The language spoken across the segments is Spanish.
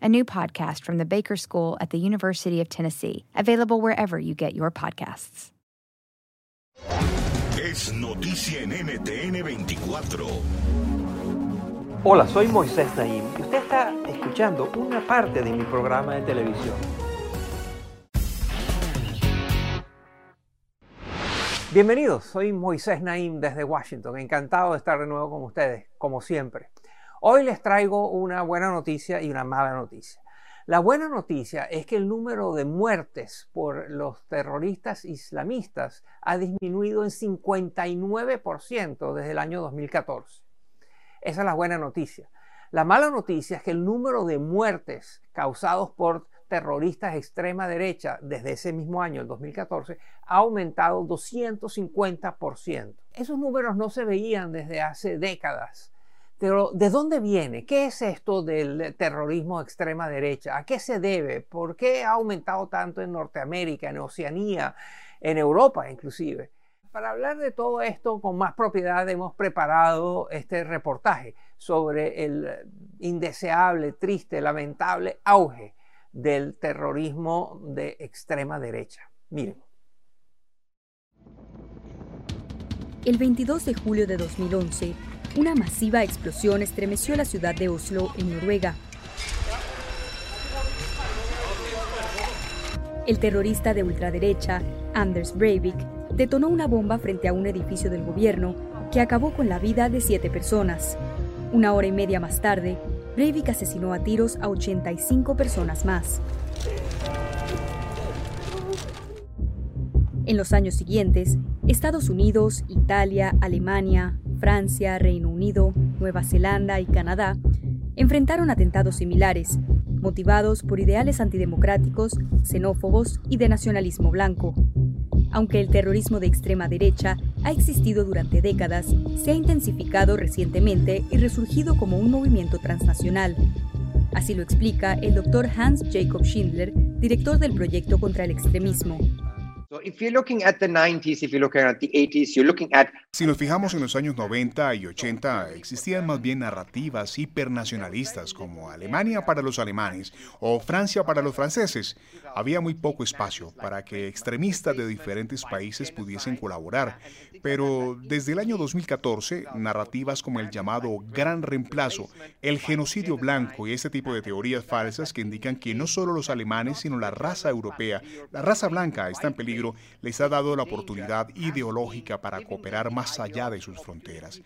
a new podcast from the Baker School at the University of Tennessee, available wherever you get your podcasts. Es noticia en NTN 24. Hola, soy Moisés Naim y usted está escuchando una parte de mi programa de televisión. Bienvenidos, soy Moisés Naim desde Washington, encantado de estar de nuevo con ustedes, como siempre. Hoy les traigo una buena noticia y una mala noticia. La buena noticia es que el número de muertes por los terroristas islamistas ha disminuido en 59% desde el año 2014. Esa es la buena noticia. La mala noticia es que el número de muertes causados por terroristas extrema derecha desde ese mismo año, el 2014, ha aumentado 250%. Esos números no se veían desde hace décadas. Pero ¿de dónde viene? ¿Qué es esto del terrorismo de extrema derecha? ¿A qué se debe? ¿Por qué ha aumentado tanto en Norteamérica, en Oceanía, en Europa inclusive? Para hablar de todo esto con más propiedad hemos preparado este reportaje sobre el indeseable, triste, lamentable auge del terrorismo de extrema derecha. Miren. El 22 de julio de 2011, una masiva explosión estremeció la ciudad de Oslo, en Noruega. El terrorista de ultraderecha, Anders Breivik, detonó una bomba frente a un edificio del gobierno que acabó con la vida de siete personas. Una hora y media más tarde, Breivik asesinó a tiros a 85 personas más. En los años siguientes, Estados Unidos, Italia, Alemania, Francia, Reino Unido, Nueva Zelanda y Canadá enfrentaron atentados similares, motivados por ideales antidemocráticos, xenófobos y de nacionalismo blanco. Aunque el terrorismo de extrema derecha ha existido durante décadas, se ha intensificado recientemente y resurgido como un movimiento transnacional. Así lo explica el doctor Hans Jacob Schindler, director del proyecto contra el extremismo. Si nos fijamos en los años 90 y 80, existían más bien narrativas hipernacionalistas como Alemania para los alemanes o Francia para los franceses. Había muy poco espacio para que extremistas de diferentes países pudiesen colaborar. Pero desde el año 2014, narrativas como el llamado Gran Reemplazo, el genocidio blanco y este tipo de teorías falsas que indican que no solo los alemanes, sino la raza europea, la raza blanca está en peligro, les ha dado la oportunidad ideológica para cooperar más allá de sus fronteras.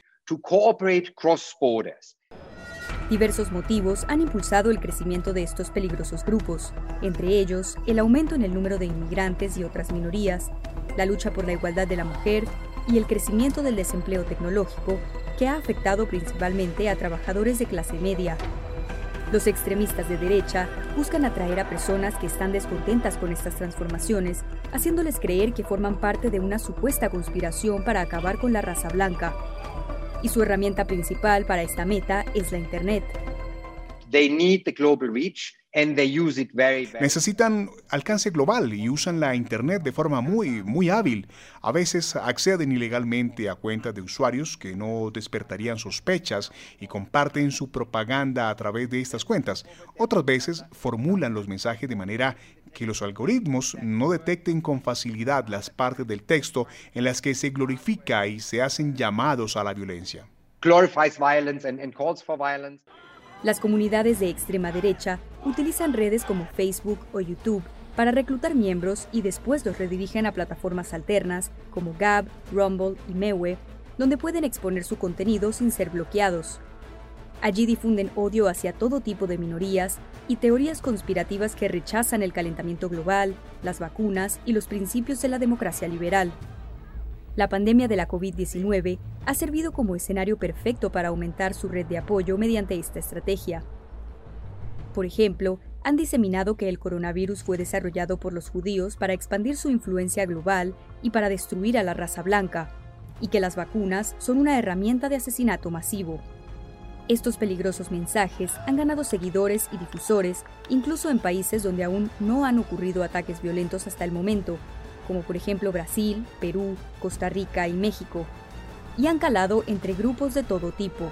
Diversos motivos han impulsado el crecimiento de estos peligrosos grupos, entre ellos el aumento en el número de inmigrantes y otras minorías, la lucha por la igualdad de la mujer y el crecimiento del desempleo tecnológico que ha afectado principalmente a trabajadores de clase media. Los extremistas de derecha buscan atraer a personas que están descontentas con estas transformaciones, haciéndoles creer que forman parte de una supuesta conspiración para acabar con la raza blanca. Y su herramienta principal para esta meta es la Internet. They need the global reach Necesitan alcance global y usan la Internet de forma muy, muy hábil. A veces acceden ilegalmente a cuentas de usuarios que no despertarían sospechas y comparten su propaganda a través de estas cuentas. Otras veces formulan los mensajes de manera que los algoritmos no detecten con facilidad las partes del texto en las que se glorifica y se hacen llamados a la violencia. Las comunidades de extrema derecha utilizan redes como Facebook o YouTube para reclutar miembros y después los redirigen a plataformas alternas como Gab, Rumble y Mewe, donde pueden exponer su contenido sin ser bloqueados. Allí difunden odio hacia todo tipo de minorías y teorías conspirativas que rechazan el calentamiento global, las vacunas y los principios de la democracia liberal. La pandemia de la COVID-19 ha servido como escenario perfecto para aumentar su red de apoyo mediante esta estrategia. Por ejemplo, han diseminado que el coronavirus fue desarrollado por los judíos para expandir su influencia global y para destruir a la raza blanca, y que las vacunas son una herramienta de asesinato masivo. Estos peligrosos mensajes han ganado seguidores y difusores incluso en países donde aún no han ocurrido ataques violentos hasta el momento, como por ejemplo Brasil, Perú, Costa Rica y México, y han calado entre grupos de todo tipo,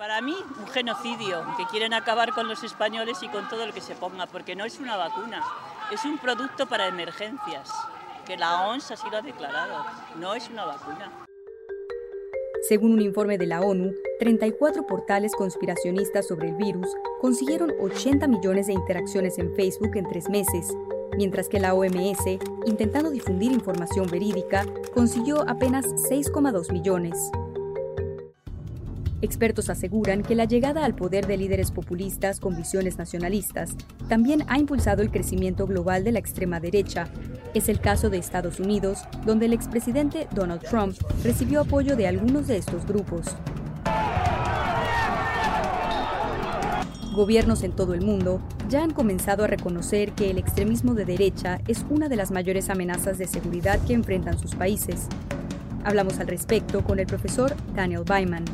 para mí, un genocidio, que quieren acabar con los españoles y con todo lo que se ponga, porque no es una vacuna, es un producto para emergencias, que la OMS así lo ha declarado, no es una vacuna. Según un informe de la ONU, 34 portales conspiracionistas sobre el virus consiguieron 80 millones de interacciones en Facebook en tres meses, mientras que la OMS, intentando difundir información verídica, consiguió apenas 6,2 millones. Expertos aseguran que la llegada al poder de líderes populistas con visiones nacionalistas también ha impulsado el crecimiento global de la extrema derecha. Es el caso de Estados Unidos, donde el expresidente Donald Trump recibió apoyo de algunos de estos grupos. Gobiernos en todo el mundo ya han comenzado a reconocer que el extremismo de derecha es una de las mayores amenazas de seguridad que enfrentan sus países. Hablamos al respecto con el profesor Daniel Byman.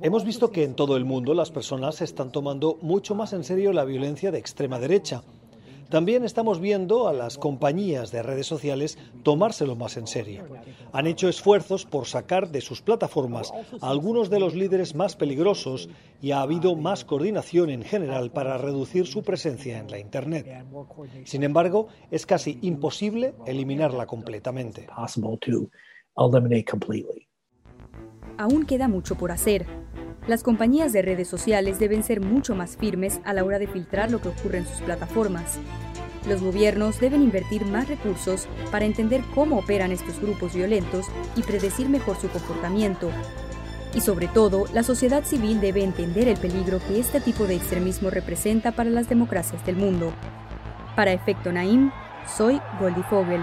Hemos visto que en todo el mundo las personas están tomando mucho más en serio la violencia de extrema derecha. También estamos viendo a las compañías de redes sociales tomárselo más en serio. Han hecho esfuerzos por sacar de sus plataformas a algunos de los líderes más peligrosos y ha habido más coordinación en general para reducir su presencia en la Internet. Sin embargo, es casi imposible eliminarla completamente. Aún queda mucho por hacer. Las compañías de redes sociales deben ser mucho más firmes a la hora de filtrar lo que ocurre en sus plataformas. Los gobiernos deben invertir más recursos para entender cómo operan estos grupos violentos y predecir mejor su comportamiento. Y sobre todo, la sociedad civil debe entender el peligro que este tipo de extremismo representa para las democracias del mundo. Para Efecto Naim, soy Goldie Fogel.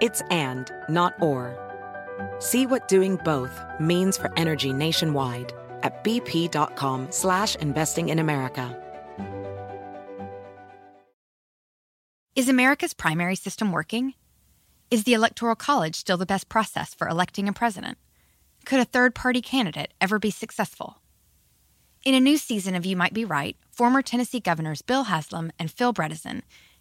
It's and, not or. See what doing both means for energy nationwide at bp.com slash investing in America. Is America's primary system working? Is the Electoral College still the best process for electing a president? Could a third party candidate ever be successful? In a new season of You Might Be Right, former Tennessee governors Bill Haslam and Phil Bredesen